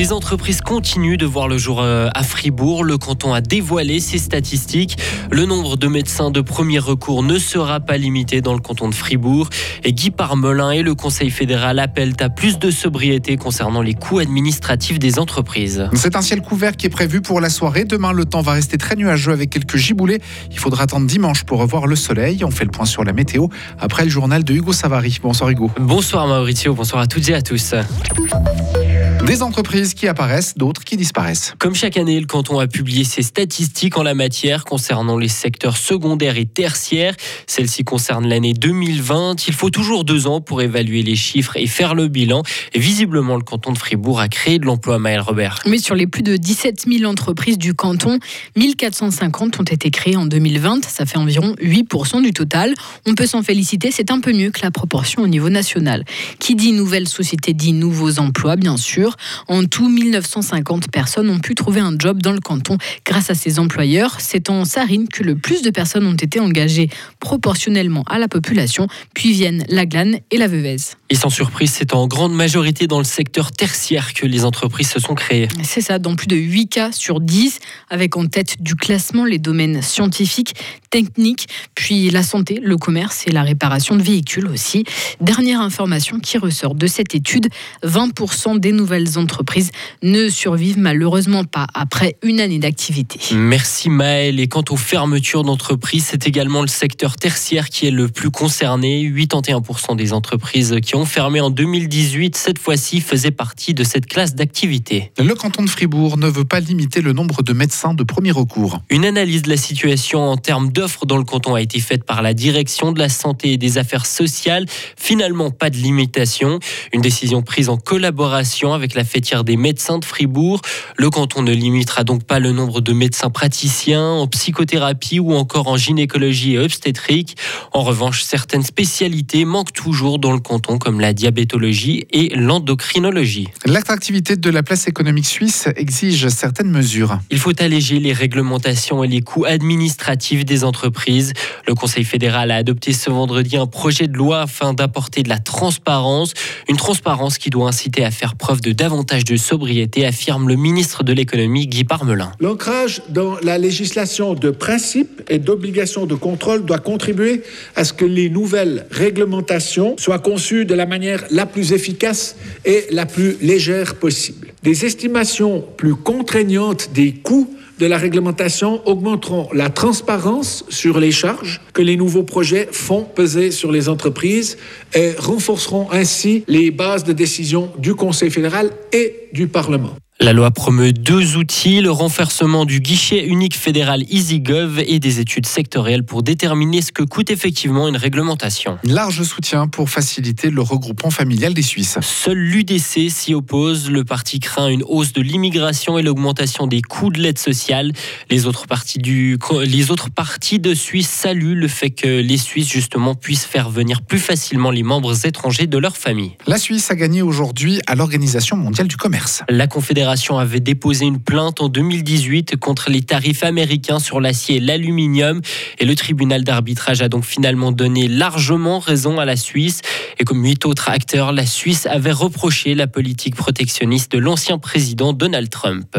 Des entreprises continuent de voir le jour euh, à Fribourg. Le canton a dévoilé ses statistiques. Le nombre de médecins de premier recours ne sera pas limité dans le canton de Fribourg. Et Guy Parmelin et le Conseil fédéral appellent à plus de sobriété concernant les coûts administratifs des entreprises. C'est un ciel couvert qui est prévu pour la soirée. Demain, le temps va rester très nuageux avec quelques giboulées. Il faudra attendre dimanche pour revoir le soleil. On fait le point sur la météo après le journal de Hugo Savary. Bonsoir Hugo. Bonsoir Mauricio, bonsoir à toutes et à tous. Des entreprises qui apparaissent, d'autres qui disparaissent. Comme chaque année, le canton a publié ses statistiques en la matière concernant les secteurs secondaires et tertiaires. Celle-ci concerne l'année 2020. Il faut toujours deux ans pour évaluer les chiffres et faire le bilan. Et visiblement, le canton de Fribourg a créé de l'emploi, Maël Robert. Mais sur les plus de 17 000 entreprises du canton, 1450 ont été créées en 2020. Ça fait environ 8% du total. On peut s'en féliciter, c'est un peu mieux que la proportion au niveau national. Qui dit nouvelle société dit nouveaux emplois, bien sûr. En tout, 1950 personnes ont pu trouver un job dans le canton grâce à ces employeurs. C'est en Sarine que le plus de personnes ont été engagées proportionnellement à la population, puis viennent la Glane et la Veuvez. Et sans surprise, c'est en grande majorité dans le secteur tertiaire que les entreprises se sont créées. C'est ça, dans plus de 8 cas sur 10, avec en tête du classement les domaines scientifiques, techniques, puis la santé, le commerce et la réparation de véhicules aussi. Dernière information qui ressort de cette étude, 20% des nouvelles entreprises ne survivent malheureusement pas après une année d'activité. Merci Maël. Et quant aux fermetures d'entreprises, c'est également le secteur tertiaire qui est le plus concerné. 81% des entreprises qui ont fermé en 2018, cette fois-ci, faisaient partie de cette classe d'activité. Le canton de Fribourg ne veut pas limiter le nombre de médecins de premier recours. Une analyse de la situation en termes d'offres dans le canton a été faite par la direction de la santé et des affaires sociales. Finalement, pas de limitation. Une décision prise en collaboration avec la fêtière des médecins de Fribourg. Le canton ne limitera donc pas le nombre de médecins praticiens en psychothérapie ou encore en gynécologie et obstétrique. En revanche, certaines spécialités manquent toujours dans le canton comme la diabétologie et l'endocrinologie. L'attractivité de la place économique suisse exige certaines mesures. Il faut alléger les réglementations et les coûts administratifs des entreprises. Le Conseil fédéral a adopté ce vendredi un projet de loi afin d'apporter de la transparence, une transparence qui doit inciter à faire preuve de davantage de sobriété, affirme le ministre de l'économie Guy Parmelin. L'ancrage dans la législation de principes et d'obligations de contrôle doit contribuer à ce que les nouvelles réglementations soient conçues de la manière la plus efficace et la plus légère possible. Des estimations plus contraignantes des coûts de la réglementation augmenteront la transparence sur les charges que les nouveaux projets font peser sur les entreprises et renforceront ainsi les bases de décision du Conseil fédéral et du Parlement. La loi promeut deux outils, le renversement du guichet unique fédéral EasyGov et des études sectorielles pour déterminer ce que coûte effectivement une réglementation. Large soutien pour faciliter le regroupement familial des Suisses. Seul l'UDC s'y oppose. Le parti craint une hausse de l'immigration et l'augmentation des coûts de l'aide sociale. Les autres, partis du, les autres partis de Suisse saluent le fait que les Suisses justement puissent faire venir plus facilement les membres étrangers de leur famille. La Suisse a gagné aujourd'hui à l'Organisation mondiale du commerce. La Confédération avait déposé une plainte en 2018 contre les tarifs américains sur l'acier et l'aluminium. Et le tribunal d'arbitrage a donc finalement donné largement raison à la Suisse. Et comme huit autres acteurs, la Suisse avait reproché la politique protectionniste de l'ancien président Donald Trump.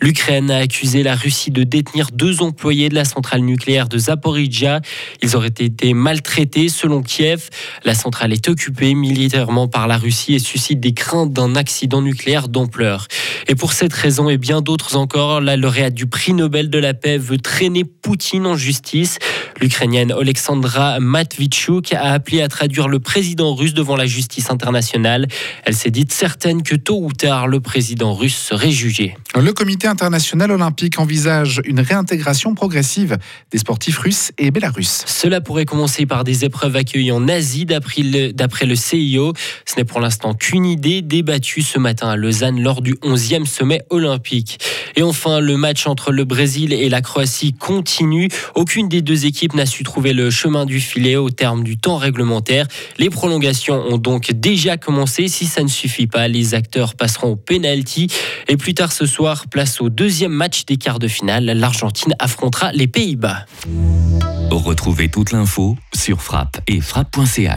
L'Ukraine a accusé la Russie de détenir deux employés de la centrale nucléaire de Zaporizhia. Ils auraient été maltraités selon Kiev. La centrale est occupée militairement par la Russie et suscite des craintes d'un accident nucléaire d'ampleur. Et pour cette raison et bien d'autres encore, la lauréate du prix Nobel de la paix veut traîner Poutine en justice. L'Ukrainienne Alexandra Matvichuk a appelé à traduire le président russe devant la justice internationale. Elle s'est dite certaine que tôt ou tard, le président russe serait jugé. Le comité international olympique envisage une réintégration progressive des sportifs russes et bélarusses. Cela pourrait commencer par des épreuves accueillies en Asie, d'après le, le CIO. Ce n'est pour l'instant qu'une idée débattue ce matin à Lausanne lors du 11e sommet olympique. Et enfin, le match entre le Brésil et la Croatie continue. Aucune des deux équipes n'a su trouver le chemin du filet au terme du temps réglementaire. Les prolongations ont donc déjà commencé. Si ça ne suffit pas, les acteurs passeront au penalty. Et plus tard ce soir, place au deuxième match des quarts de finale. L'Argentine affrontera les Pays-Bas. Retrouvez toute l'info sur frappe et frappe.ch.